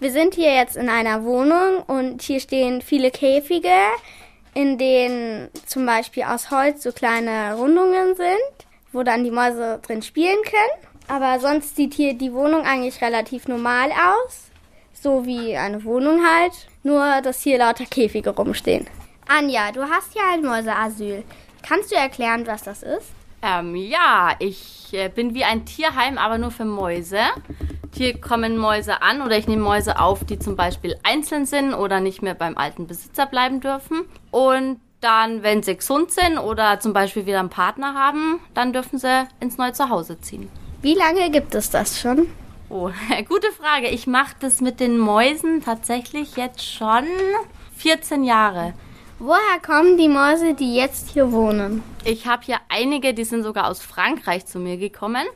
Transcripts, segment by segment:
Wir sind hier jetzt in einer Wohnung und hier stehen viele Käfige, in denen zum Beispiel aus Holz so kleine Rundungen sind, wo dann die Mäuse drin spielen können. Aber sonst sieht hier die Wohnung eigentlich relativ normal aus. So wie eine Wohnung halt. Nur, dass hier lauter Käfige rumstehen. Anja, du hast hier ein Mäuseasyl. Kannst du erklären, was das ist? Ähm, ja, ich äh, bin wie ein Tierheim, aber nur für Mäuse. Hier kommen Mäuse an oder ich nehme Mäuse auf, die zum Beispiel einzeln sind oder nicht mehr beim alten Besitzer bleiben dürfen. Und dann, wenn sie gesund sind oder zum Beispiel wieder einen Partner haben, dann dürfen sie ins neue Zuhause ziehen. Wie lange gibt es das schon? Oh, gute Frage. Ich mache das mit den Mäusen tatsächlich jetzt schon 14 Jahre. Woher kommen die Mäuse, die jetzt hier wohnen? Ich habe hier einige, die sind sogar aus Frankreich zu mir gekommen.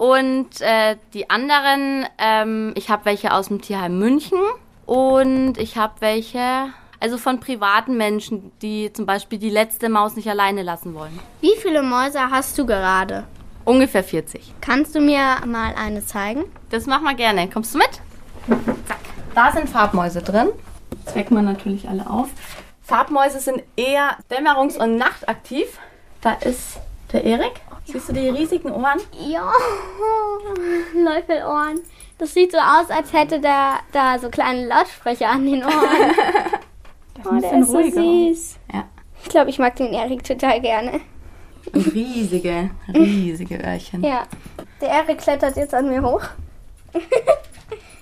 Und äh, die anderen, ähm, ich habe welche aus dem Tierheim München und ich habe welche, also von privaten Menschen, die zum Beispiel die letzte Maus nicht alleine lassen wollen. Wie viele Mäuse hast du gerade? Ungefähr 40. Kannst du mir mal eine zeigen? Das machen wir gerne. Kommst du mit? Zack. Da sind Farbmäuse drin. Das wecken wir natürlich alle auf. Farbmäuse sind eher dämmerungs- und nachtaktiv. Da ist der Erik. Siehst du die riesigen Ohren? Ja, Läufelohren. Das sieht so aus, als hätte der da so kleine Lautsprecher an den Ohren. oh, der ist so süß. Ja. Ich glaube, ich mag den Erik total gerne. Und riesige, riesige Öhrchen. Ja. Der Erik klettert jetzt an mir hoch.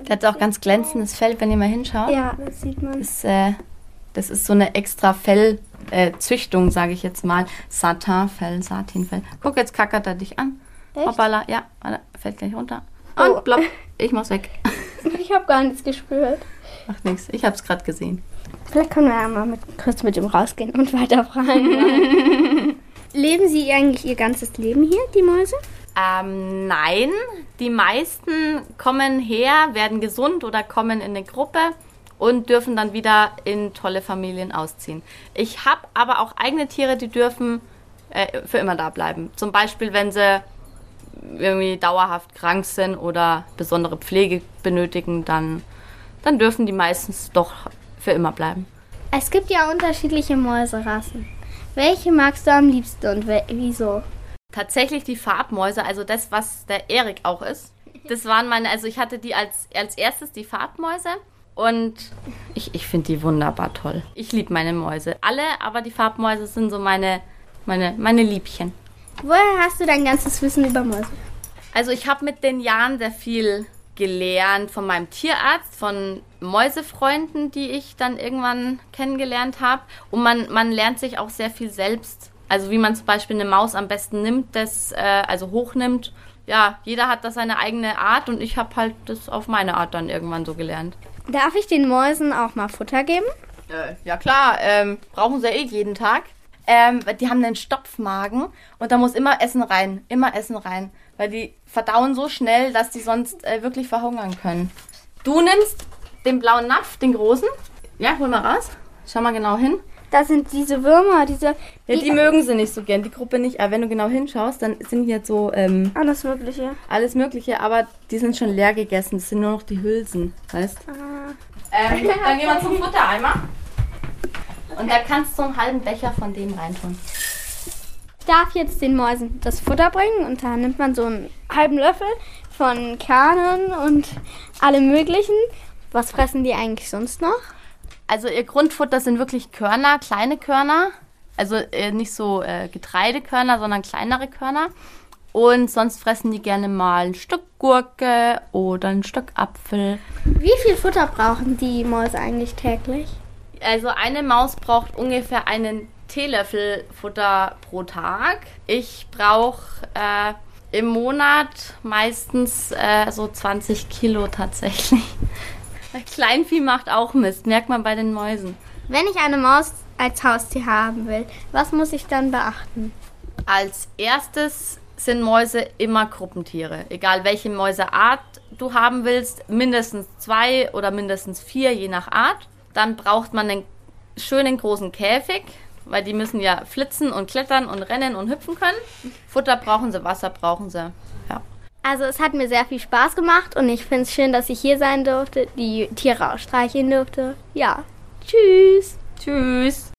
Der hat auch ganz glänzendes Fell, wenn ihr mal hinschaut. Ja, das sieht man. Das, äh, das ist so eine extra Fellzüchtung, sage ich jetzt mal. Satinfell, Satinfell. Guck, jetzt kackert er dich an. Echt? Hoppala, ja, fällt gleich runter. Oh. Und plopp, ich mach's weg. Ich habe gar nichts gespürt. Macht nichts, ich hab's gerade gesehen. Vielleicht können wir ja mal mit, kurz mit ihm rausgehen und weiter fragen. Leben sie eigentlich ihr ganzes Leben hier, die Mäuse? Ähm, nein, die meisten kommen her, werden gesund oder kommen in eine Gruppe und dürfen dann wieder in tolle Familien ausziehen. Ich habe aber auch eigene Tiere, die dürfen äh, für immer da bleiben. Zum Beispiel, wenn sie irgendwie dauerhaft krank sind oder besondere Pflege benötigen, dann, dann dürfen die meistens doch für immer bleiben. Es gibt ja unterschiedliche Mäuserassen. Welche magst du am liebsten und wieso? Tatsächlich die Farbmäuse, also das, was der Erik auch ist. Das waren meine, also ich hatte die als, als erstes die Farbmäuse und ich, ich finde die wunderbar toll. Ich liebe meine Mäuse. Alle, aber die Farbmäuse sind so meine, meine, meine Liebchen. Woher hast du dein ganzes Wissen über Mäuse? Also ich habe mit den Jahren sehr viel gelernt von meinem Tierarzt, von Mäusefreunden, die ich dann irgendwann kennengelernt habe. Und man, man lernt sich auch sehr viel selbst. Also wie man zum Beispiel eine Maus am besten nimmt, das, äh, also hochnimmt. Ja, jeder hat da seine eigene Art und ich habe halt das auf meine Art dann irgendwann so gelernt. Darf ich den Mäusen auch mal Futter geben? Äh, ja klar, ähm, brauchen sie eh jeden Tag. Ähm, die haben einen Stopfmagen und da muss immer Essen rein, immer Essen rein, weil die verdauen so schnell, dass die sonst äh, wirklich verhungern können. Du nimmst den blauen Napf, den großen. Ja, hol mal raus. Schau mal genau hin. Da sind diese Würmer, diese. Ja, die mögen sie nicht so gern, die Gruppe nicht. Aber wenn du genau hinschaust, dann sind hier so ähm, Alles Mögliche. alles Mögliche, aber die sind schon leer gegessen. Das sind nur noch die Hülsen, weißt Ah. ähm, Dann gehen wir zum Futtereimer. Und da kannst du einen halben Becher von dem reintun. Ich darf jetzt den Mäusen das Futter bringen und da nimmt man so einen halben Löffel von Kernen und allem Möglichen. Was fressen die eigentlich sonst noch? Also ihr Grundfutter sind wirklich Körner, kleine Körner. Also äh, nicht so äh, Getreidekörner, sondern kleinere Körner. Und sonst fressen die gerne mal ein Stück Gurke oder ein Stück Apfel. Wie viel Futter brauchen die Mäuse eigentlich täglich? Also eine Maus braucht ungefähr einen Teelöffel Futter pro Tag. Ich brauche äh, im Monat meistens äh, so 20 Kilo tatsächlich. Kleinvieh macht auch Mist, merkt man bei den Mäusen. Wenn ich eine Maus als Haustier haben will, was muss ich dann beachten? Als erstes sind Mäuse immer Gruppentiere. Egal welche Mäuseart du haben willst, mindestens zwei oder mindestens vier, je nach Art. Dann braucht man einen schönen großen Käfig, weil die müssen ja flitzen und klettern und rennen und hüpfen können. Futter brauchen sie, Wasser brauchen sie. Ja. Also es hat mir sehr viel Spaß gemacht und ich finde es schön, dass ich hier sein durfte, die Tiere auch streicheln durfte. Ja, tschüss. Tschüss.